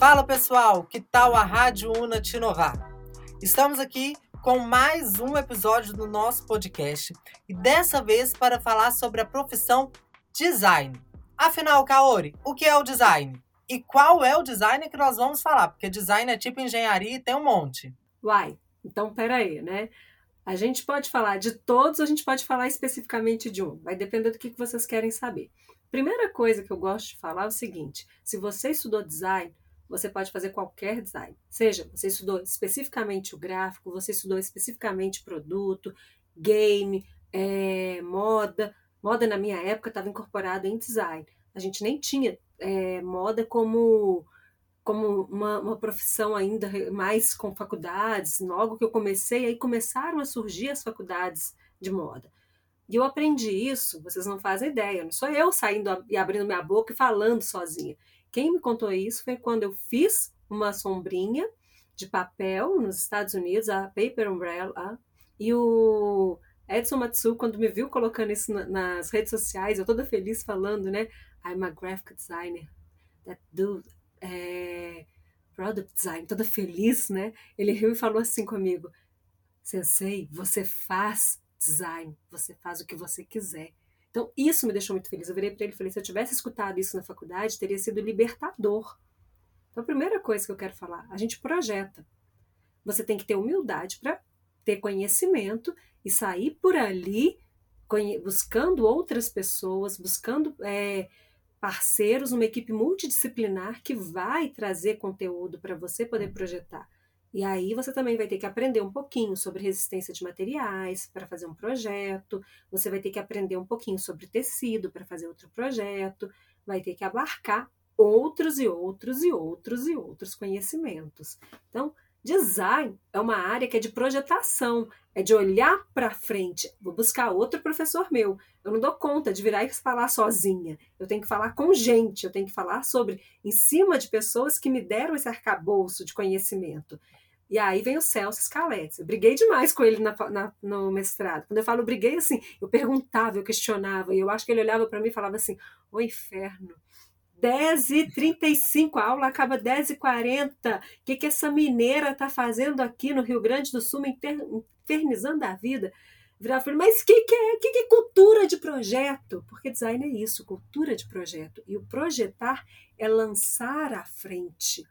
Fala pessoal, que tal a Rádio Una te inovar? Estamos aqui com mais um episódio do nosso podcast e dessa vez para falar sobre a profissão design. Afinal, Kaori, o que é o design? E qual é o design que nós vamos falar? Porque design é tipo engenharia e tem um monte. Uai, então peraí, né? A gente pode falar de todos a gente pode falar especificamente de um. Vai depender do que vocês querem saber. Primeira coisa que eu gosto de falar é o seguinte: se você estudou design, você pode fazer qualquer design. Seja, você estudou especificamente o gráfico, você estudou especificamente produto, game, é, moda. Moda, na minha época, estava incorporada em design. A gente nem tinha é, moda como como uma, uma profissão ainda mais com faculdades. Logo que eu comecei, aí começaram a surgir as faculdades de moda. E eu aprendi isso, vocês não fazem ideia, não sou eu saindo e abrindo minha boca e falando sozinha. Quem me contou isso foi quando eu fiz uma sombrinha de papel nos Estados Unidos, a Paper Umbrella, e o Edson Matsu, quando me viu colocando isso nas redes sociais, eu toda feliz falando, né? I'm a graphic designer that do é, product design, toda feliz, né? Ele riu e falou assim comigo: Sensei, você faz design, você faz o que você quiser. Então, isso me deixou muito feliz. Eu virei para ele e falei: se eu tivesse escutado isso na faculdade, teria sido libertador. Então, a primeira coisa que eu quero falar: a gente projeta. Você tem que ter humildade para ter conhecimento e sair por ali buscando outras pessoas, buscando é, parceiros, uma equipe multidisciplinar que vai trazer conteúdo para você poder projetar. E aí você também vai ter que aprender um pouquinho sobre resistência de materiais para fazer um projeto, você vai ter que aprender um pouquinho sobre tecido para fazer outro projeto, vai ter que abarcar outros e outros e outros e outros conhecimentos. Então, Design é uma área que é de projetação, é de olhar para frente. Vou buscar outro professor meu. Eu não dou conta de virar e falar sozinha. Eu tenho que falar com gente, eu tenho que falar sobre, em cima de pessoas que me deram esse arcabouço de conhecimento. E aí vem o Celso Scaletti. Eu briguei demais com ele na, na, no mestrado. Quando eu falo briguei, assim, eu perguntava, eu questionava, e eu acho que ele olhava para mim e falava assim: o inferno 10h35, a aula acaba 10h40. O que, que essa mineira está fazendo aqui no Rio Grande do Sul, infernizando a vida? Virar falei, mas o que, que, é, que, que é cultura de projeto? Porque design é isso, cultura de projeto. E o projetar é lançar à frente.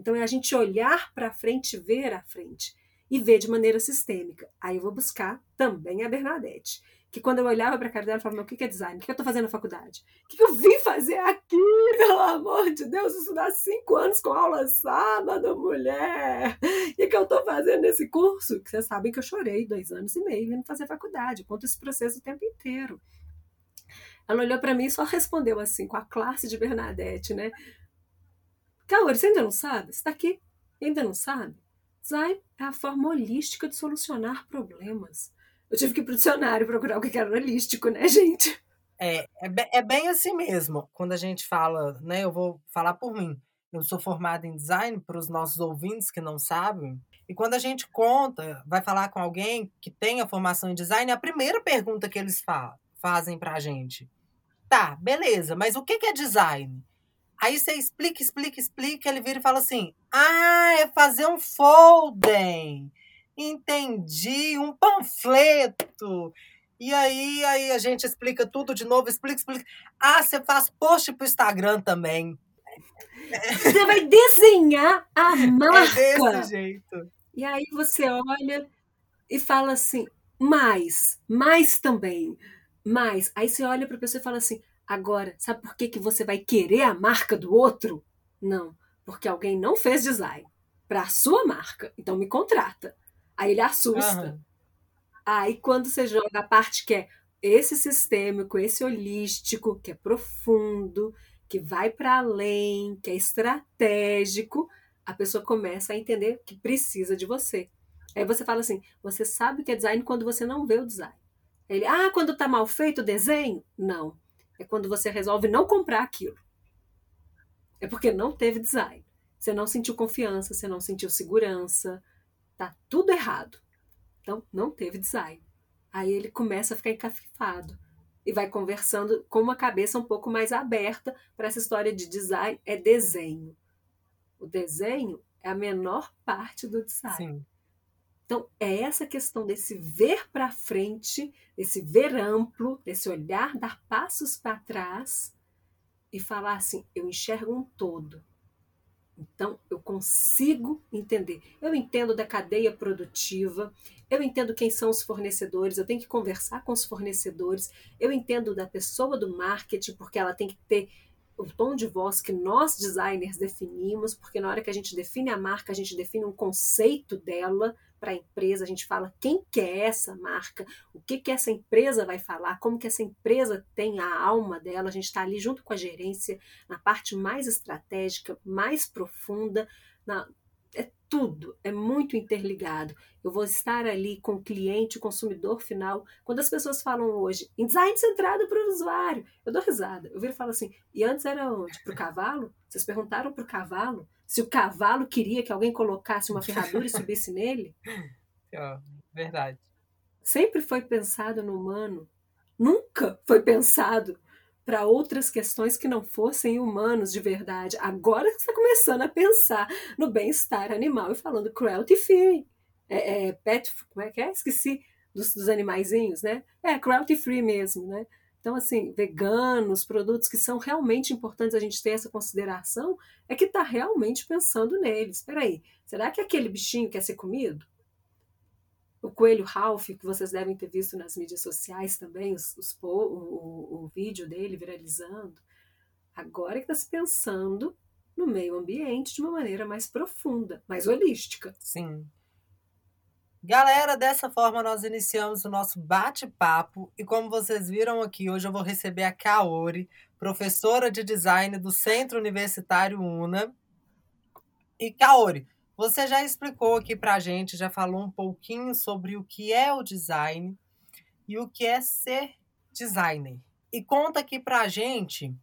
Então é a gente olhar para frente, ver à frente e ver de maneira sistêmica. Aí eu vou buscar também a Bernadette que quando eu olhava para a cara dela, eu falava, o que é design? O que eu estou fazendo na faculdade? O que eu vim fazer aqui, pelo amor de Deus? Estudar cinco anos com aula sábado, mulher! E o que eu estou fazendo nesse curso? Que vocês sabem que eu chorei dois anos e meio vindo fazer faculdade. Conto esse processo o tempo inteiro. Ela olhou para mim e só respondeu assim, com a classe de Bernadette, né? Kaori, você ainda não sabe? Você está aqui, ainda não sabe? Design é a forma holística de solucionar problemas. Eu tive que ir pro dicionário procurar o que era holístico, né, gente? É, é, é bem assim mesmo. Quando a gente fala, né, eu vou falar por mim. Eu sou formada em design para os nossos ouvintes que não sabem. E quando a gente conta, vai falar com alguém que tem a formação em design, a primeira pergunta que eles fa fazem para a gente: tá, beleza, mas o que é design? Aí você explica, explica, explica, ele vira e fala assim: ah, é fazer um folding. Entendi, um panfleto. E aí, aí a gente explica tudo de novo, explica, explica. Ah, você faz post pro Instagram também. Você vai desenhar a marca. É desse jeito. E aí você olha e fala assim, mais, mais também, mais. Aí você olha para a pessoa e fala assim, agora, sabe por que, que você vai querer a marca do outro? Não, porque alguém não fez design para a sua marca, então me contrata. Aí ele assusta. Uhum. Aí quando você joga a parte que é esse sistêmico, esse holístico, que é profundo, que vai para além, que é estratégico, a pessoa começa a entender que precisa de você. Aí você fala assim: você sabe que é design quando você não vê o design. Ele, ah, quando está mal feito o desenho? Não. É quando você resolve não comprar aquilo. É porque não teve design. Você não sentiu confiança, você não sentiu segurança, Tá tudo errado. Então, não teve design. Aí ele começa a ficar encafifado e vai conversando com uma cabeça um pouco mais aberta para essa história de design é desenho. O desenho é a menor parte do design. Sim. Então, é essa questão desse ver para frente, desse ver amplo, desse olhar, dar passos para trás e falar assim: eu enxergo um todo. Então, eu consigo entender. Eu entendo da cadeia produtiva, eu entendo quem são os fornecedores, eu tenho que conversar com os fornecedores, eu entendo da pessoa do marketing, porque ela tem que ter o tom de voz que nós designers definimos, porque na hora que a gente define a marca, a gente define um conceito dela para a empresa, a gente fala quem que é essa marca, o que que essa empresa vai falar, como que essa empresa tem a alma dela, a gente está ali junto com a gerência, na parte mais estratégica, mais profunda, na, tudo, é muito interligado. Eu vou estar ali com o cliente, o consumidor final. Quando as pessoas falam hoje em design centrado para o usuário, eu dou risada. Eu viro e falo assim: e antes era onde? Para o cavalo? Vocês perguntaram para o cavalo se o cavalo queria que alguém colocasse uma ferradura e subisse nele? É, verdade. Sempre foi pensado no humano. Nunca foi pensado para outras questões que não fossem humanos de verdade. Agora que está começando a pensar no bem-estar animal e falando cruelty free. É, é, pet, como é que é? Esqueci dos, dos animaizinhos, né? É, cruelty free mesmo, né? Então, assim, veganos, produtos que são realmente importantes a gente ter essa consideração, é que está realmente pensando neles. Espera aí, será que aquele bichinho quer ser comido? O coelho Ralph, que vocês devem ter visto nas mídias sociais também, os, os o, o, o, vídeo dele viralizando. Agora que está se pensando no meio ambiente de uma maneira mais profunda, mais holística. Sim. Galera, dessa forma nós iniciamos o nosso bate-papo e como vocês viram aqui, hoje eu vou receber a Kaori, professora de design do Centro Universitário UNA. E Kaori, você já explicou aqui para a gente, já falou um pouquinho sobre o que é o design e o que é ser designer. E conta aqui para a gente,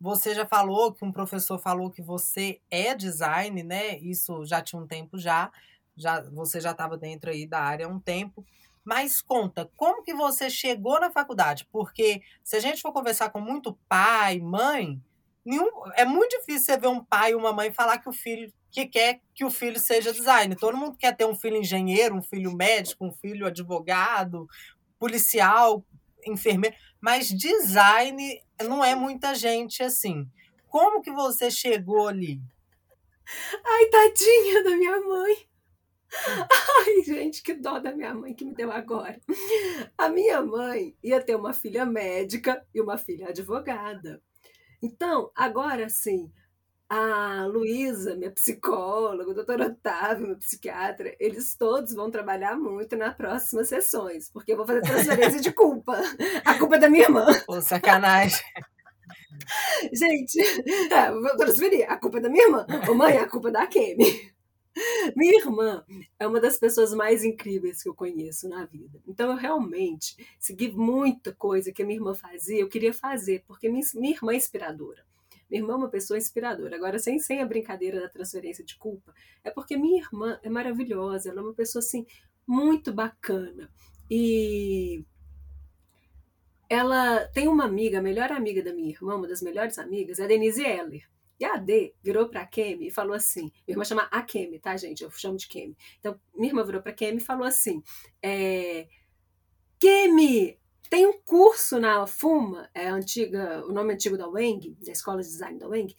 você já falou que um professor falou que você é design, né? Isso já tinha um tempo já, já você já estava dentro aí da área há um tempo. Mas conta, como que você chegou na faculdade? Porque se a gente for conversar com muito pai, mãe, nenhum, é muito difícil você ver um pai e uma mãe falar que o filho que quer que o filho seja designer. Todo mundo quer ter um filho engenheiro, um filho médico, um filho advogado, policial, enfermeiro, mas design não é muita gente assim. Como que você chegou ali? Ai, tadinha da minha mãe. Ai, gente, que dó da minha mãe que me deu agora. A minha mãe ia ter uma filha médica e uma filha advogada. Então, agora sim, a Luísa, minha psicóloga, o doutor Otávio, meu psiquiatra, eles todos vão trabalhar muito nas próximas sessões, porque eu vou fazer transferência de culpa. A culpa é da minha irmã. Pô, sacanagem. Gente, é, vou transferir. A culpa é da minha irmã. Ô, mãe, a culpa é da Kemi. Minha irmã é uma das pessoas mais incríveis que eu conheço na vida. Então, eu realmente segui muita coisa que a minha irmã fazia, eu queria fazer, porque minha, minha irmã é inspiradora. Minha irmã é uma pessoa inspiradora. Agora, sem, sem a brincadeira da transferência de culpa, é porque minha irmã é maravilhosa, ela é uma pessoa assim muito bacana. E ela tem uma amiga, a melhor amiga da minha irmã, uma das melhores amigas, é a Denise Heller. E a D virou para a Kemi e falou assim: minha irmã chama a Kemi, tá, gente? Eu chamo de Kemi. Então, minha irmã virou para a Kemi e falou assim: é, Kemi, tem um curso na FUMA, é antiga, o nome antigo da Weng, da Escola de Design da Weng,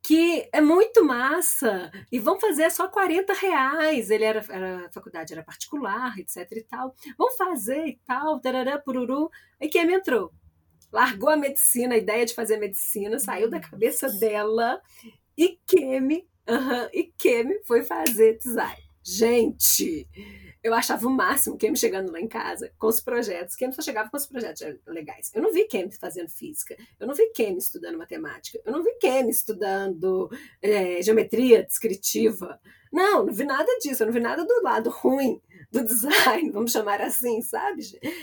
que é muito massa e vão fazer só 40 reais. Ele era, era a faculdade era particular, etc e tal. Vão fazer e tal, tarará, pururu. Aí quem entrou? Largou a medicina, a ideia de fazer medicina, saiu da cabeça dela e Kemi, uh -huh, e Kemi foi fazer design. Gente, eu achava o máximo Kemi chegando lá em casa com os projetos. Kemi só chegava com os projetos legais. Eu não vi Kemi fazendo física. Eu não vi Kemi estudando matemática. Eu não vi Kemi estudando é, geometria descritiva. Não, não vi nada disso. Eu não vi nada do lado ruim do design, vamos chamar assim, sabe?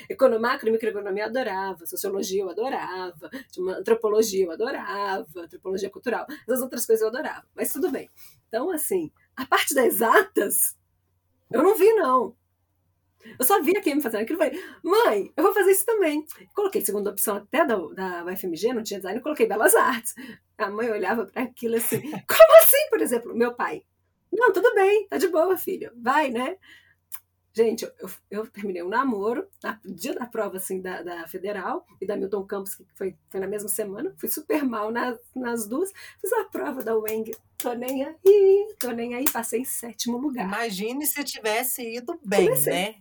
Economia, macro e microeconomia eu adorava, sociologia eu adorava, antropologia eu adorava, antropologia cultural, as outras coisas eu adorava, mas tudo bem. Então, assim, a parte das atas eu não vi, não. Eu só vi a Kim fazendo aquilo e falei, mãe, eu vou fazer isso também. Coloquei segunda opção até da, da UFMG, não tinha design, coloquei Belas Artes. A mãe olhava para aquilo assim, como assim, por exemplo? Meu pai, não, tudo bem, tá de boa, filho, vai, né? Gente, eu, eu terminei um namoro, no dia da prova, assim, da, da Federal e da Milton Campos, que foi, foi na mesma semana. Fui super mal nas, nas duas. Fiz a prova da Weng, tô nem aí, tô nem aí. Passei em sétimo lugar. Imagine se tivesse ido bem, Comecei. né?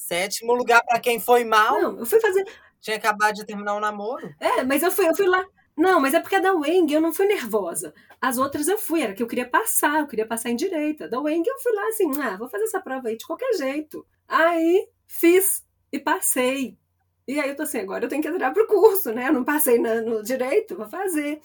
Sétimo lugar para quem foi mal. Não, eu fui fazer... Tinha acabado de terminar o um namoro. É, mas eu fui, eu fui lá... Não, mas é porque a da Weng eu não fui nervosa. As outras eu fui, era que eu queria passar, eu queria passar em direita. Da Weng eu fui lá assim, ah, vou fazer essa prova aí de qualquer jeito. Aí fiz e passei. E aí eu tô assim, agora eu tenho que entrar pro curso, né? Eu não passei na, no direito, vou fazer.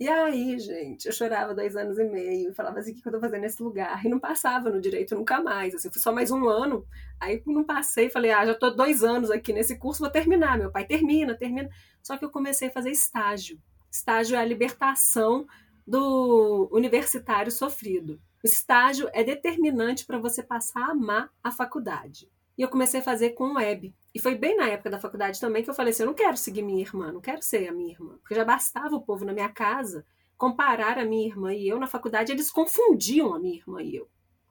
E aí, gente, eu chorava dois anos e meio e falava assim, o que eu tô fazendo nesse lugar? E não passava no direito nunca mais. Assim, eu fui só mais um ano. Aí não passei, falei, ah, já tô dois anos aqui nesse curso, vou terminar. Meu pai termina, termina. Só que eu comecei a fazer estágio. Estágio é a libertação do universitário sofrido. O estágio é determinante para você passar a amar a faculdade. E eu comecei a fazer com web. E foi bem na época da faculdade também que eu falei assim: eu não quero seguir minha irmã, não quero ser a minha irmã. Porque já bastava o povo na minha casa comparar a minha irmã e eu. Na faculdade, eles confundiam a minha irmã e eu.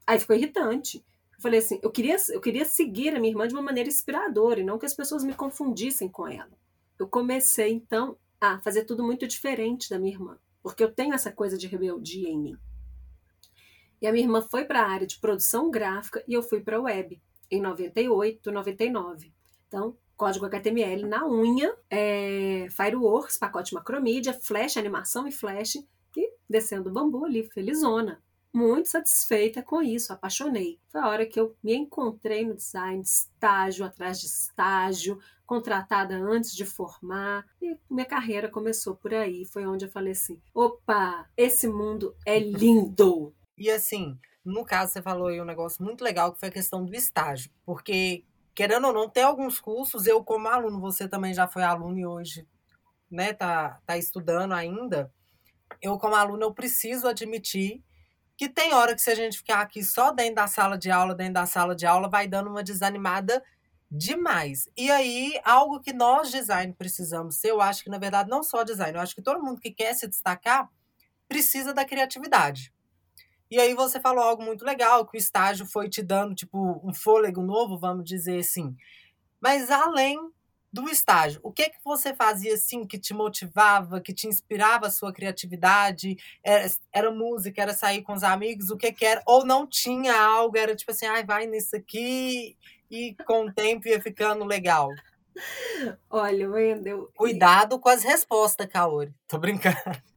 Aí ficou irritante. Eu falei assim: eu queria, eu queria seguir a minha irmã de uma maneira inspiradora e não que as pessoas me confundissem com ela. Eu comecei, então, a fazer tudo muito diferente da minha irmã. Porque eu tenho essa coisa de rebeldia em mim. E a minha irmã foi para a área de produção gráfica e eu fui para a web em 98, 99. Então, código HTML na unha, é, Fireworks, pacote macromídia, Flash, animação e Flash, e descendo o bambu ali, felizona. Muito satisfeita com isso, apaixonei. Foi a hora que eu me encontrei no design, estágio atrás de estágio, contratada antes de formar, e minha carreira começou por aí. Foi onde eu falei assim: opa, esse mundo é lindo! E assim, no caso, você falou aí um negócio muito legal que foi a questão do estágio, porque querendo ou não, tem alguns cursos, eu como aluno, você também já foi aluno e hoje né, tá, tá estudando ainda, eu como aluno, eu preciso admitir que tem hora que se a gente ficar aqui só dentro da sala de aula, dentro da sala de aula, vai dando uma desanimada demais. E aí, algo que nós, design, precisamos ser, eu acho que, na verdade, não só design, eu acho que todo mundo que quer se destacar precisa da criatividade. E aí você falou algo muito legal, que o estágio foi te dando, tipo, um fôlego novo, vamos dizer assim. Mas além do estágio, o que que você fazia assim que te motivava, que te inspirava a sua criatividade? Era, era música, era sair com os amigos, o que que era? Ou não tinha algo, era tipo assim, ai, vai nisso aqui e com o tempo ia ficando legal. Olha, Wendel. Cuidado com as respostas, Kaori. Tô brincando.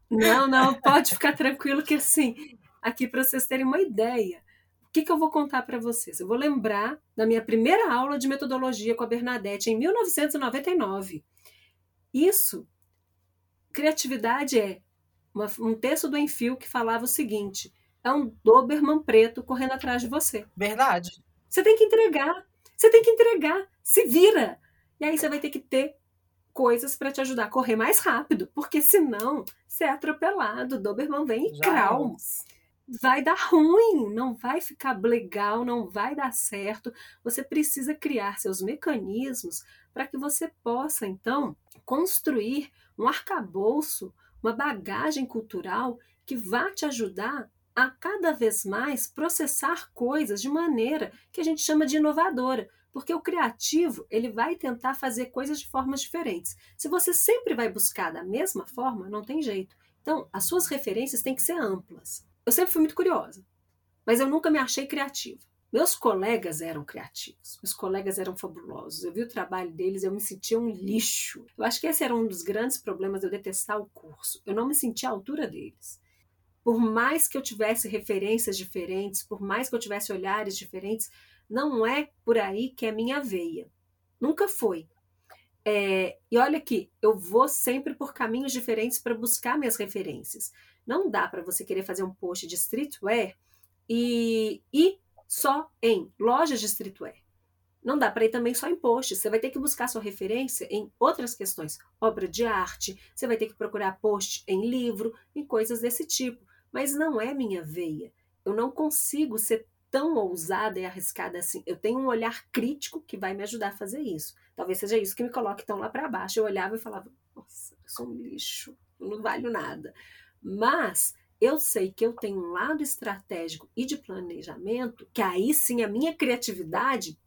Não, não, pode ficar tranquilo que assim, aqui para vocês terem uma ideia. O que, que eu vou contar para vocês? Eu vou lembrar da minha primeira aula de metodologia com a Bernadette em 1999. Isso, criatividade é uma, um texto do Enfio que falava o seguinte: é um Doberman preto correndo atrás de você. Verdade. Você tem que entregar. Você tem que entregar. Se vira. E aí você vai ter que ter coisas para te ajudar a correr mais rápido, porque senão você é atropelado. Doberman vem em crowns vai dar ruim, não vai ficar legal, não vai dar certo. Você precisa criar seus mecanismos para que você possa, então, construir um arcabouço, uma bagagem cultural que vá te ajudar a cada vez mais processar coisas de maneira que a gente chama de inovadora. Porque o criativo, ele vai tentar fazer coisas de formas diferentes. Se você sempre vai buscar da mesma forma, não tem jeito. Então, as suas referências têm que ser amplas. Eu sempre fui muito curiosa, mas eu nunca me achei criativa. Meus colegas eram criativos, meus colegas eram fabulosos. Eu vi o trabalho deles, eu me sentia um lixo. Eu acho que esse era um dos grandes problemas de eu detestar o curso. Eu não me sentia à altura deles. Por mais que eu tivesse referências diferentes, por mais que eu tivesse olhares diferentes, não é por aí que é minha veia. Nunca foi. É, e olha aqui, eu vou sempre por caminhos diferentes para buscar minhas referências. Não dá para você querer fazer um post de streetwear e ir só em lojas de streetwear. Não dá para ir também só em posts. Você vai ter que buscar sua referência em outras questões, obra de arte. Você vai ter que procurar post em livro, em coisas desse tipo. Mas não é minha veia. Eu não consigo ser tão ousada e arriscada assim. Eu tenho um olhar crítico que vai me ajudar a fazer isso. Talvez seja isso que me coloque tão lá para baixo. Eu olhava e falava: Nossa, eu sou um lixo, eu não valho nada. Mas eu sei que eu tenho um lado estratégico e de planejamento, que aí sim a minha criatividade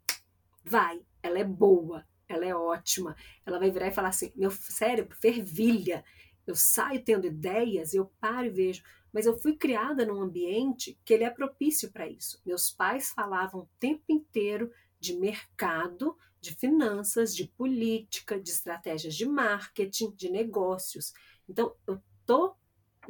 vai, ela é boa, ela é ótima. Ela vai virar e falar assim: meu cérebro fervilha. Eu saio tendo ideias, eu paro e vejo. Mas eu fui criada num ambiente que ele é propício para isso. Meus pais falavam o tempo inteiro de mercado, de finanças, de política, de estratégias de marketing, de negócios. Então, eu tô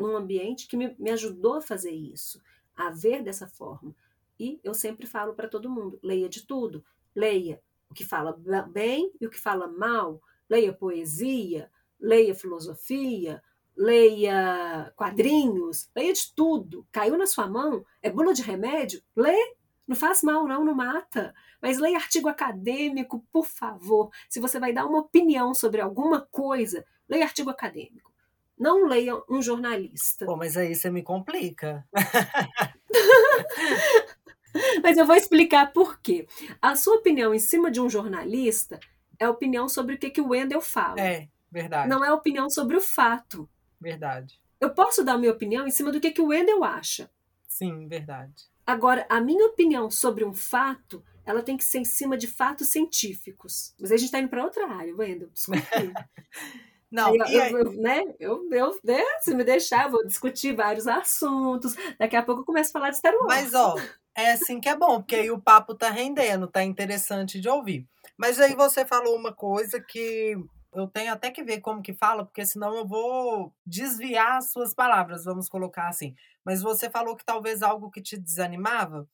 num ambiente que me, me ajudou a fazer isso, a ver dessa forma. E eu sempre falo para todo mundo: leia de tudo. Leia o que fala bem e o que fala mal. Leia poesia, leia filosofia, leia quadrinhos, leia de tudo. Caiu na sua mão, é bula de remédio? Lê. Não faz mal, não, não mata. Mas leia artigo acadêmico, por favor. Se você vai dar uma opinião sobre alguma coisa, leia artigo acadêmico. Não leia um jornalista. Pô, mas aí você me complica. mas eu vou explicar por quê. A sua opinião em cima de um jornalista é opinião sobre o que, que o Wendel fala. É, verdade. Não é opinião sobre o fato. Verdade. Eu posso dar minha opinião em cima do que, que o Wendel acha. Sim, verdade. Agora, a minha opinião sobre um fato, ela tem que ser em cima de fatos científicos. Mas a gente está indo para outra área, Wendel, desculpe. Não, eu, eu, eu, né? Eu, eu, né? Se me deixar, vou discutir vários assuntos. Daqui a pouco eu começo a falar de Star Wars. Mas, ó, é assim que é bom, porque aí o papo tá rendendo, tá interessante de ouvir. Mas aí você falou uma coisa que eu tenho até que ver como que fala, porque senão eu vou desviar as suas palavras, vamos colocar assim. Mas você falou que talvez algo que te desanimava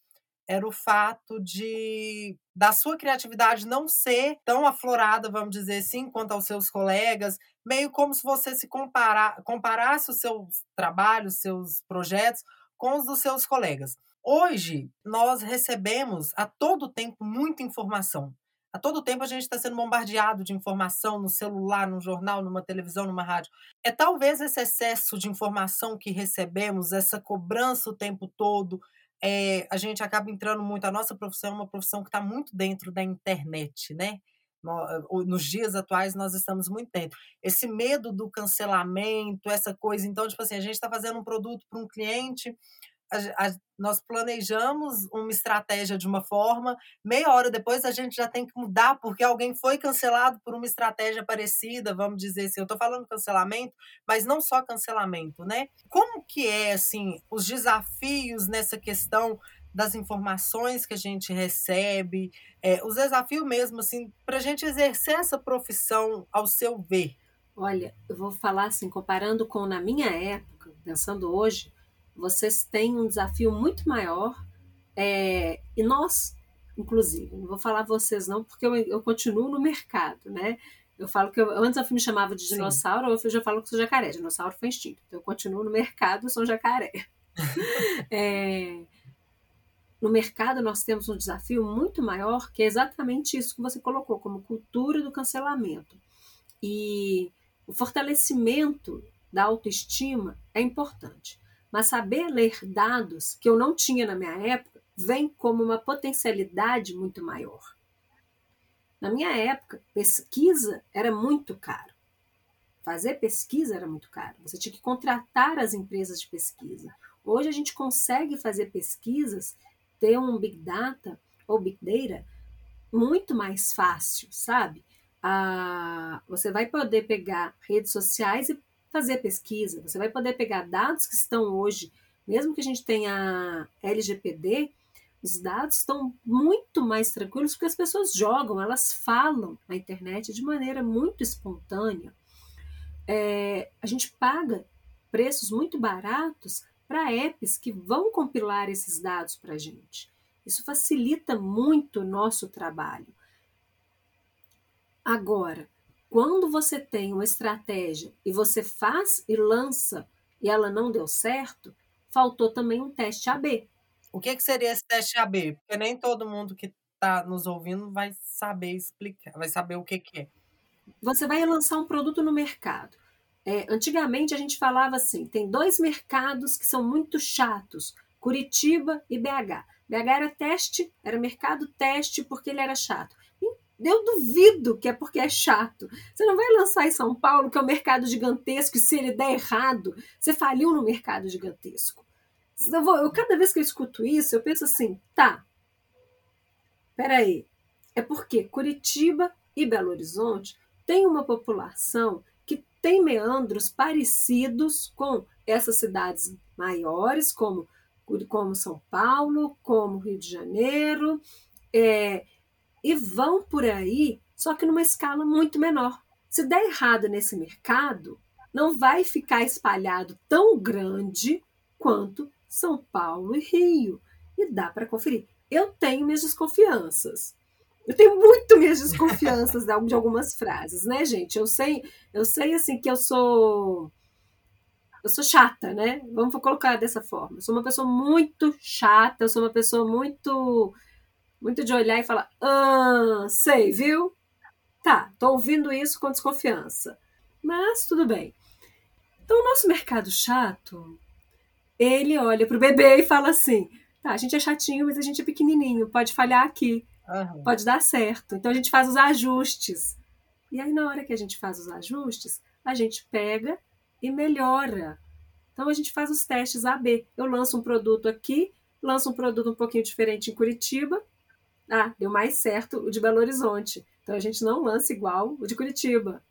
era o fato de da sua criatividade não ser tão aflorada, vamos dizer assim, quanto aos seus colegas, meio como se você se comparar, comparasse os seus trabalhos, seus projetos com os dos seus colegas. Hoje, nós recebemos a todo tempo muita informação. A todo tempo a gente está sendo bombardeado de informação no celular, no jornal, numa televisão, numa rádio. É talvez esse excesso de informação que recebemos, essa cobrança o tempo todo, é, a gente acaba entrando muito. A nossa profissão é uma profissão que está muito dentro da internet, né? Nos dias atuais nós estamos muito dentro. Esse medo do cancelamento, essa coisa. Então, tipo assim, a gente está fazendo um produto para um cliente, a, a, nós planejamos uma estratégia de uma forma, meia hora depois a gente já tem que mudar porque alguém foi cancelado por uma estratégia parecida, vamos dizer assim. Eu estou falando cancelamento, mas não só cancelamento, né? Como que é assim os desafios nessa questão das informações que a gente recebe, é, os desafios mesmo assim para a gente exercer essa profissão ao seu ver? Olha, eu vou falar assim, comparando com na minha época, pensando hoje, vocês têm um desafio muito maior, é, e nós, inclusive, não vou falar vocês não, porque eu, eu continuo no mercado, né? Eu falo que eu, antes eu me chamava de dinossauro, hoje eu já falo que sou jacaré. Dinossauro foi extinto. Então eu continuo no mercado, sou jacaré. é, no mercado nós temos um desafio muito maior, que é exatamente isso que você colocou, como cultura do cancelamento. E o fortalecimento da autoestima é importante. Mas saber ler dados que eu não tinha na minha época vem como uma potencialidade muito maior. Na minha época, pesquisa era muito caro. Fazer pesquisa era muito caro. Você tinha que contratar as empresas de pesquisa. Hoje a gente consegue fazer pesquisas, ter um Big Data ou Big Data muito mais fácil, sabe? Ah, você vai poder pegar redes sociais e fazer pesquisa, você vai poder pegar dados que estão hoje, mesmo que a gente tenha LGPD, os dados estão muito mais tranquilos porque as pessoas jogam, elas falam na internet de maneira muito espontânea. É, a gente paga preços muito baratos para apps que vão compilar esses dados para a gente. Isso facilita muito o nosso trabalho. Agora, quando você tem uma estratégia e você faz e lança e ela não deu certo, faltou também um teste AB. O que, que seria esse teste AB? Porque nem todo mundo que está nos ouvindo vai saber explicar, vai saber o que, que é. Você vai lançar um produto no mercado. É, antigamente a gente falava assim: tem dois mercados que são muito chatos, Curitiba e BH. BH era teste, era mercado teste porque ele era chato. Eu duvido que é porque é chato. Você não vai lançar em São Paulo, que é um mercado gigantesco, e se ele der errado, você faliu no mercado gigantesco. Eu vou, eu, cada vez que eu escuto isso, eu penso assim, tá, peraí, é porque Curitiba e Belo Horizonte têm uma população que tem meandros parecidos com essas cidades maiores, como, como São Paulo, como Rio de Janeiro, é, e vão por aí, só que numa escala muito menor. Se der errado nesse mercado, não vai ficar espalhado tão grande quanto São Paulo e Rio. E dá para conferir. Eu tenho minhas desconfianças. Eu tenho muito minhas desconfianças de algumas frases, né, gente? Eu sei, eu sei assim que eu sou eu sou chata, né? Vamos colocar dessa forma. Eu sou uma pessoa muito chata, eu sou uma pessoa muito muito de olhar e falar: "Ah, sei, viu? Tá, tô ouvindo isso com desconfiança". Mas tudo bem. Então, o nosso mercado chato, ele olha pro bebê e fala assim: "Tá, a gente é chatinho, mas a gente é pequenininho, pode falhar aqui. Uhum. Pode dar certo". Então a gente faz os ajustes. E aí na hora que a gente faz os ajustes, a gente pega e melhora. Então a gente faz os testes AB. Eu lanço um produto aqui, lanço um produto um pouquinho diferente em Curitiba, ah, deu mais certo o de Belo Horizonte. Então a gente não lança igual o de Curitiba.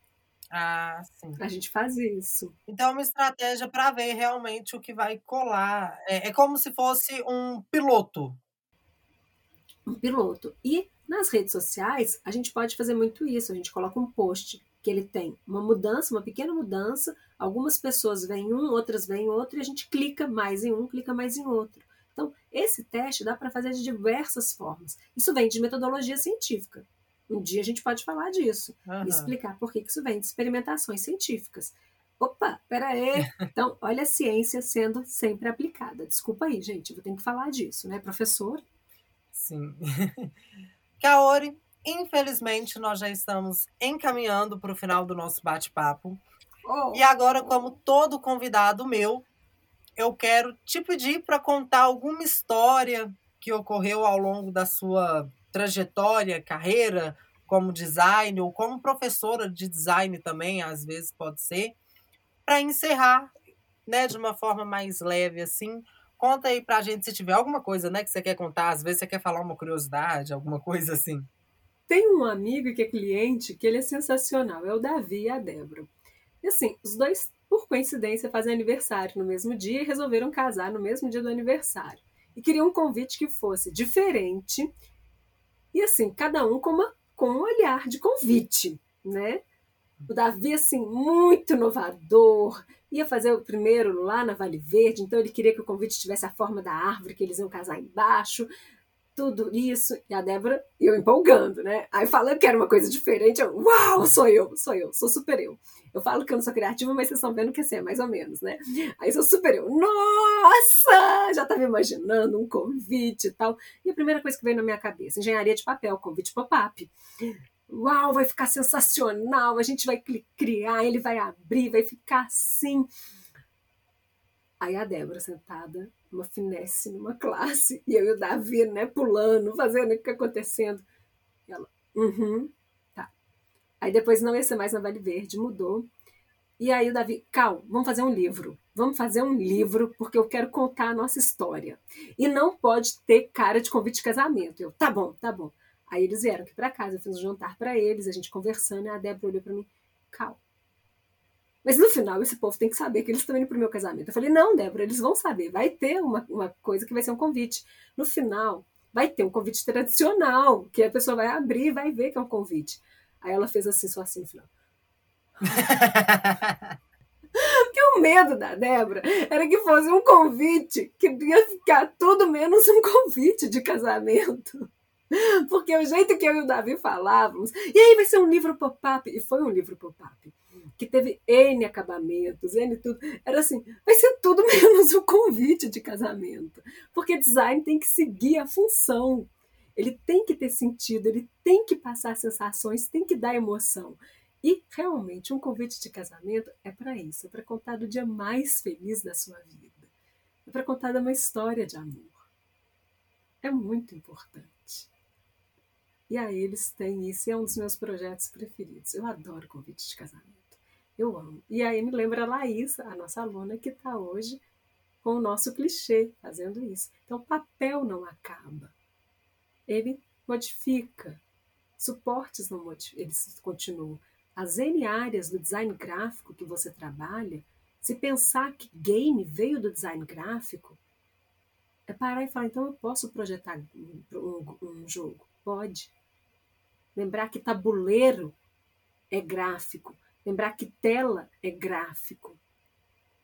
Ah, sim. A gente faz isso. Então é uma estratégia para ver realmente o que vai colar. É, é como se fosse um piloto. Um piloto. E nas redes sociais, a gente pode fazer muito isso. A gente coloca um post que ele tem uma mudança, uma pequena mudança. Algumas pessoas veem um, outras veem outro, e a gente clica mais em um, clica mais em outro. Então, esse teste dá para fazer de diversas formas. Isso vem de metodologia científica. Um dia a gente pode falar disso uhum. e explicar por que isso vem de experimentações científicas. Opa, peraí. Então, olha a ciência sendo sempre aplicada. Desculpa aí, gente, vou ter que falar disso, né, professor? Sim. Kaori, infelizmente nós já estamos encaminhando para o final do nosso bate-papo. Oh. E agora, como todo convidado meu, eu quero te pedir para contar alguma história que ocorreu ao longo da sua trajetória, carreira como design ou como professora de design também, às vezes pode ser, para encerrar, né, de uma forma mais leve assim. Conta aí pra gente se tiver alguma coisa, né, que você quer contar, às vezes você quer falar uma curiosidade, alguma coisa assim. Tem um amigo que é cliente que ele é sensacional, é o Davi e a Débora. E assim, os dois por coincidência, fazem aniversário no mesmo dia e resolveram casar no mesmo dia do aniversário. E queriam um convite que fosse diferente e, assim, cada um com, uma, com um olhar de convite, né? O Davi, assim, muito inovador, ia fazer o primeiro lá na Vale Verde, então ele queria que o convite tivesse a forma da árvore que eles iam casar embaixo tudo isso, e a Débora, eu empolgando, né? Aí falando que era uma coisa diferente, eu, uau, sou eu, sou eu, sou super eu. Eu falo que eu não sou criativa, mas vocês estão vendo que assim, é mais ou menos, né? Aí sou super eu, nossa, já estava imaginando um convite e tal. E a primeira coisa que veio na minha cabeça, engenharia de papel, convite pop-up. Uau, vai ficar sensacional, a gente vai criar, ele vai abrir, vai ficar assim. Aí a Débora sentada uma finesse numa classe, e eu e o Davi, né, pulando, fazendo o que acontecendo. E ela, uhum, tá. Aí depois não ia ser mais na Vale Verde, mudou. E aí o Davi, Cal, vamos fazer um livro. Vamos fazer um livro, porque eu quero contar a nossa história. E não pode ter cara de convite de casamento. Eu, tá bom, tá bom. Aí eles vieram aqui para casa, eu fiz um jantar para eles, a gente conversando, e a Débora olhou para mim, Cal, mas no final, esse povo tem que saber que eles estão indo pro meu casamento. Eu falei, não, Débora, eles vão saber. Vai ter uma, uma coisa que vai ser um convite. No final, vai ter um convite tradicional, que a pessoa vai abrir e vai ver que é um convite. Aí ela fez assim, só assim, no final. Porque o medo da Débora era que fosse um convite que ia ficar tudo menos um convite de casamento. Porque o jeito que eu e o Davi falávamos, e aí vai ser um livro pop-up, e foi um livro pop-up que teve N acabamentos, N tudo. Era assim, vai ser tudo menos o convite de casamento. Porque design tem que seguir a função. Ele tem que ter sentido, ele tem que passar sensações, tem que dar emoção. E realmente, um convite de casamento é para isso, é para contar do dia mais feliz da sua vida. É para contar uma história de amor. é muito importante. E aí eles têm isso, e é um dos meus projetos preferidos. Eu adoro convite de casamento. Eu amo. E aí me lembra a Laís, a nossa aluna, que está hoje com o nosso clichê fazendo isso. Então, o papel não acaba. Ele modifica. Suportes não modificam, eles continuam. As N áreas do design gráfico que você trabalha, se pensar que game veio do design gráfico, é parar e falar, então eu posso projetar um, um, um jogo? Pode. Lembrar que tabuleiro é gráfico. Lembrar que tela é gráfico.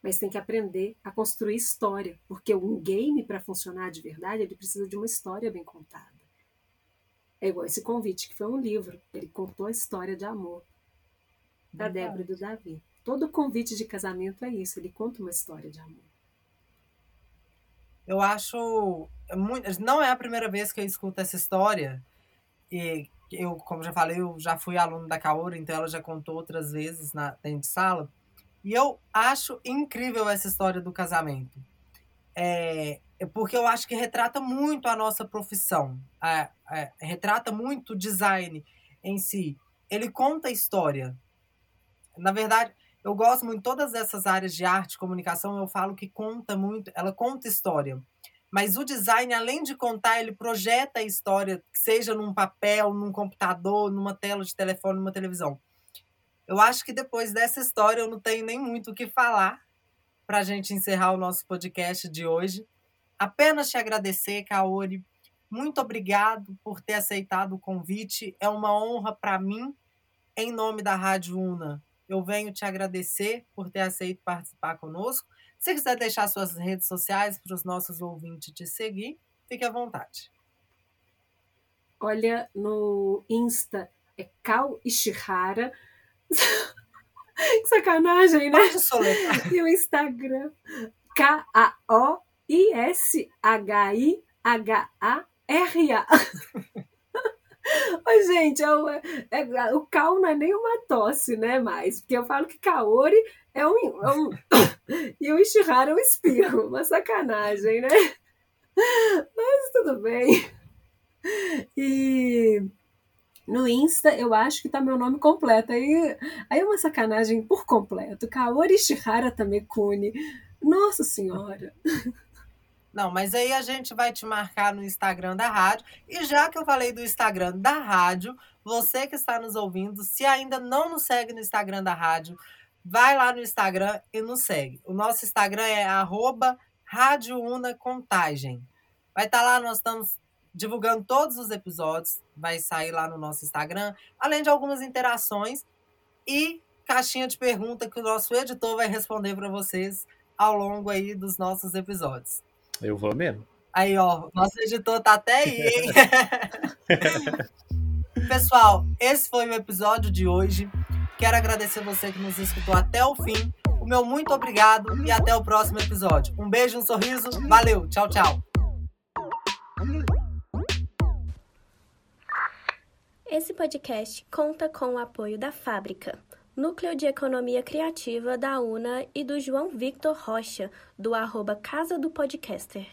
Mas tem que aprender a construir história, porque um game, para funcionar de verdade, ele precisa de uma história bem contada. É igual esse convite, que foi um livro. Ele contou a história de amor da Débora e do Davi. Todo convite de casamento é isso, ele conta uma história de amor. Eu acho muito, não é a primeira vez que eu escuto essa história. E eu, como já falei, eu já fui aluno da Kaora, então ela já contou outras vezes na dentro de sala. E eu acho incrível essa história do casamento. É, é porque eu acho que retrata muito a nossa profissão. É, é, retrata muito o design em si. Ele conta a história. Na verdade, eu gosto muito de todas essas áreas de arte, comunicação, eu falo que conta muito, ela conta história. Mas o design, além de contar, ele projeta a história, seja num papel, num computador, numa tela de telefone, numa televisão. Eu acho que depois dessa história eu não tenho nem muito o que falar para a gente encerrar o nosso podcast de hoje. Apenas te agradecer, Kaori. Muito obrigado por ter aceitado o convite. É uma honra para mim, em nome da Rádio Una. Eu venho te agradecer por ter aceito participar conosco. Se quiser deixar suas redes sociais para os nossos ouvintes te seguir, fique à vontade. Olha, no Insta é Cal Ishihara. que sacanagem, né? E o Instagram K-A-O-I-S-H-I-H-A-R-A. Oi, gente, eu, é, é, o cal não é nem uma tosse, né? Mais, porque eu falo que Kaori é um. É um e o Ishihara é um espirro, uma sacanagem, né? Mas tudo bem. E no Insta eu acho que tá meu nome completo. Aí, aí é uma sacanagem por completo. Kaori Ishihara Tamekuni. Nossa Senhora! Não, mas aí a gente vai te marcar no Instagram da rádio. E já que eu falei do Instagram da rádio, você que está nos ouvindo, se ainda não nos segue no Instagram da rádio, vai lá no Instagram e nos segue. O nosso Instagram é arroba Rádio Una Contagem. Vai estar tá lá, nós estamos divulgando todos os episódios, vai sair lá no nosso Instagram, além de algumas interações e caixinha de pergunta que o nosso editor vai responder para vocês ao longo aí dos nossos episódios. Eu vou mesmo. Aí, ó, nosso editor tá até aí, hein? Pessoal, esse foi o episódio de hoje. Quero agradecer você que nos escutou até o fim. O meu muito obrigado e até o próximo episódio. Um beijo, um sorriso. Valeu, tchau, tchau. Esse podcast conta com o apoio da Fábrica, Núcleo de Economia Criativa da UNA e do João Victor Rocha, do arroba Casa do Podcaster.